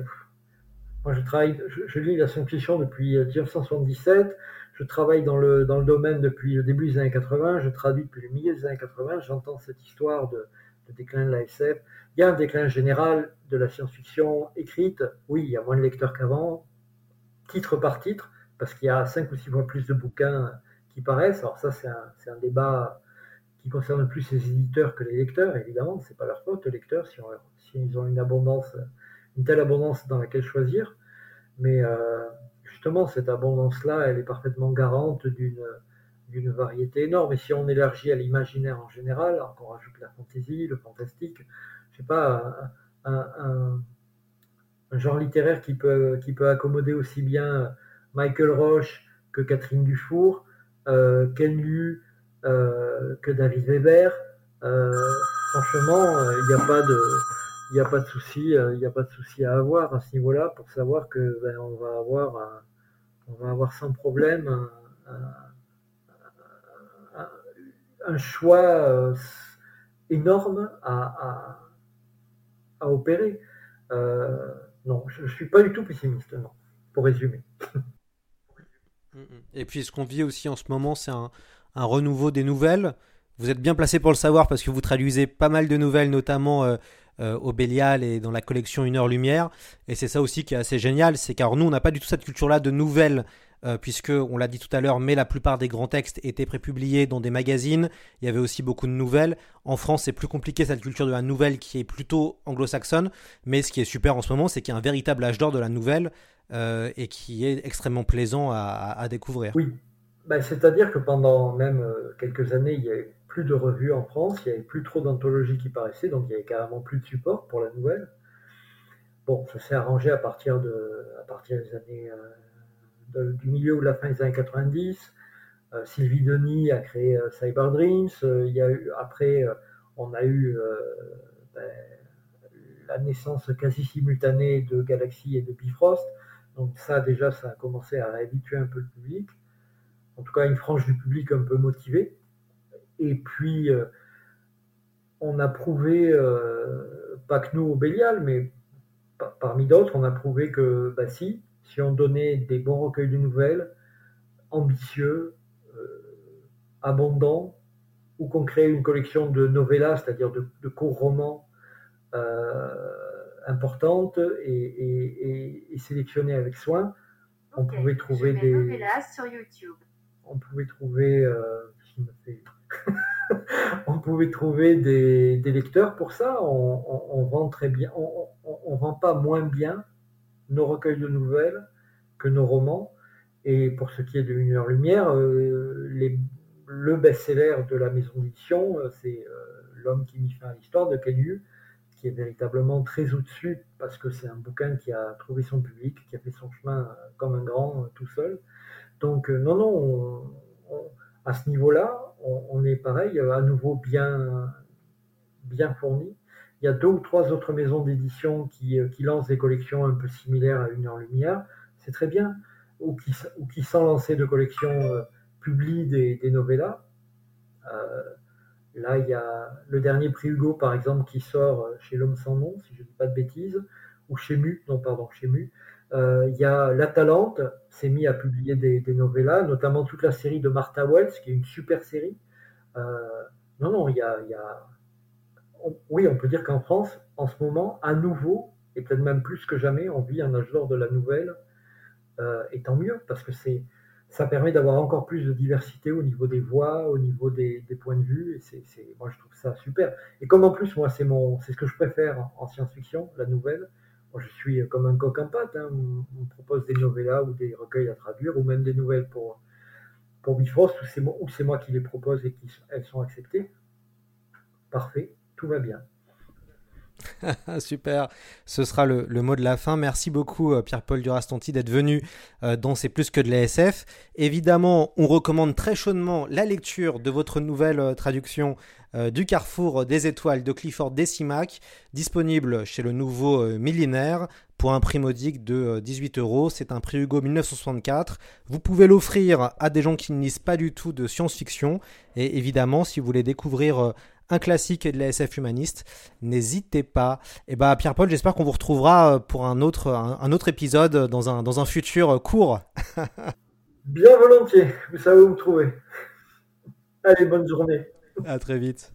Speaker 6: moi je travaille, je, lis la science-fiction depuis 1977. Je travaille dans le, dans le domaine depuis le début des années 80. Je traduis depuis le milieu des années 80. J'entends cette histoire de, déclin de la SF. Il y a un déclin général de la science-fiction écrite. Oui, il y a moins de lecteurs qu'avant, titre par titre, parce qu'il y a cinq ou six fois plus de bouquins qui paraissent. Alors ça, c'est un, un débat qui concerne plus les éditeurs que les lecteurs, évidemment, c'est pas leur faute, les lecteurs, si, ils ont une abondance, une telle abondance dans laquelle choisir. Mais euh, justement, cette abondance-là, elle est parfaitement garante d'une d'une variété énorme. Et si on élargit à l'imaginaire en général, on rajoute la fantaisie, le fantastique, je sais pas, un, genre littéraire qui peut, qui peut accommoder aussi bien Michael Roche que Catherine Dufour, euh, Ken Liu, euh, que David Weber. Euh, franchement, il euh, n'y a pas de il de souci, il à avoir à ce niveau-là pour savoir que ben, on va avoir on va avoir sans problème un, choix énorme à, opérer. non, je ne suis pas du tout pessimiste, non, pour résumer.
Speaker 5: Et puis ce qu'on vit aussi en ce moment, c'est un, un renouveau des nouvelles. Vous êtes bien placé pour le savoir parce que vous traduisez pas mal de nouvelles, notamment euh, euh, au Bélial et dans la collection Une heure lumière. Et c'est ça aussi qui est assez génial, c'est car nous, on n'a pas du tout cette culture-là de nouvelles, euh, puisque, on l'a dit tout à l'heure, mais la plupart des grands textes étaient prépubliés dans des magazines. Il y avait aussi beaucoup de nouvelles. En France, c'est plus compliqué cette culture de la nouvelle qui est plutôt anglo-saxonne. Mais ce qui est super en ce moment, c'est qu'il y a un véritable âge d'or de la nouvelle et qui est extrêmement plaisant à, découvrir.
Speaker 6: Oui, ben, c'est-à-dire que pendant même euh, quelques années, il n'y avait plus de revues en France, il n'y avait plus trop d'anthologies qui paraissaient, donc il n'y avait carrément plus de support pour la nouvelle. Bon, ça s'est arrangé à partir, de, à partir des années, euh, du milieu ou la fin des années 90. Euh, Sylvie Denis a créé Cyber Dreams. il y a eu, après, on a eu ben, la naissance quasi simultanée de Galaxy et de Bifrost. Donc ça, déjà, ça a commencé à habituer un peu le public en tout cas une frange du public un peu motivée. Et puis, euh, on a prouvé, euh, pas que nous au Bélial, mais parmi d'autres, on a prouvé que bah, si, si on donnait des bons recueils de nouvelles, ambitieux, euh, abondants, ou qu'on créait une collection de novellas, c'est-à-dire de, courts romans importantes et, et, sélectionnés avec soin, on pouvait trouver des
Speaker 4: novellas sur YouTube.
Speaker 6: on pouvait trouver, euh, on pouvait trouver des, lecteurs pour ça. On, vend très bien, on, vend pas moins bien nos recueils de nouvelles que nos romans. Et pour ce qui est de Une heure lumière, euh, le best-seller de la maison d'édition, euh, c'est L'homme qui mit fin à l'histoire de Camus, qui est véritablement très au-dessus parce que c'est un bouquin qui a trouvé son public, qui a fait son chemin comme un grand tout seul. Donc, euh, non, non, à ce niveau-là, on, est pareil, à nouveau bien, bien fourni. Il y a deux ou trois autres maisons d'édition qui, euh, lancent des collections un peu similaires à Une heure lumière. C'est très bien. Ou qui, sans lancer de collection, euh, publient des, novellas. là, il y a le dernier prix Hugo, par exemple, qui sort chez L'Homme sans nom, si je ne dis pas de bêtises, ou chez Mu, non, pardon, chez Mu. Euh, il y a La Talente, s'est mis à publier des, novellas, notamment toute la série de Martha Wells, qui est une super série. Euh, non, non, il y a, oui, on peut dire qu'en France, en ce moment, à nouveau, et peut-être même plus que jamais, on vit un âge d'or de la nouvelle, euh, et tant mieux, parce que c'est, ça permet d'avoir encore plus de diversité au niveau des voix, au niveau des, points de vue. Et c'est, moi, je trouve ça super. Et comme en plus, moi, c'est ce que je préfère en science-fiction, la nouvelle. Je suis comme un coq en pâte. Hein. On, me propose des novellas ou des recueils à traduire, ou même des nouvelles pour, pour Bifrost, ou c'est, moi, moi qui les propose et qu'elles sont acceptées. Parfait, tout va bien.
Speaker 5: Super, ce sera le, mot de la fin. Merci beaucoup euh, Pierre-Paul Durastanti d'être venu euh, dans C'est plus que de l'ASF. Évidemment, on recommande très chaudement la lecture de votre nouvelle euh, traduction du Carrefour des étoiles de Clifford Decimac, disponible chez le nouveau millénaire pour un prix modique de 18 euros. C'est un prix Hugo 1964. Vous pouvez l'offrir à des gens qui ne lisent pas du tout de science-fiction. Et évidemment, si vous voulez découvrir un classique de la SF humaniste. N'hésitez pas. Et eh bah ben, Pierre-Paul, j'espère qu'on vous retrouvera euh, pour un autre, un, autre épisode dans un, dans un futur euh, court.
Speaker 6: Bien volontiers, vous savez où me trouver. Allez, bonne journée.
Speaker 5: À très vite.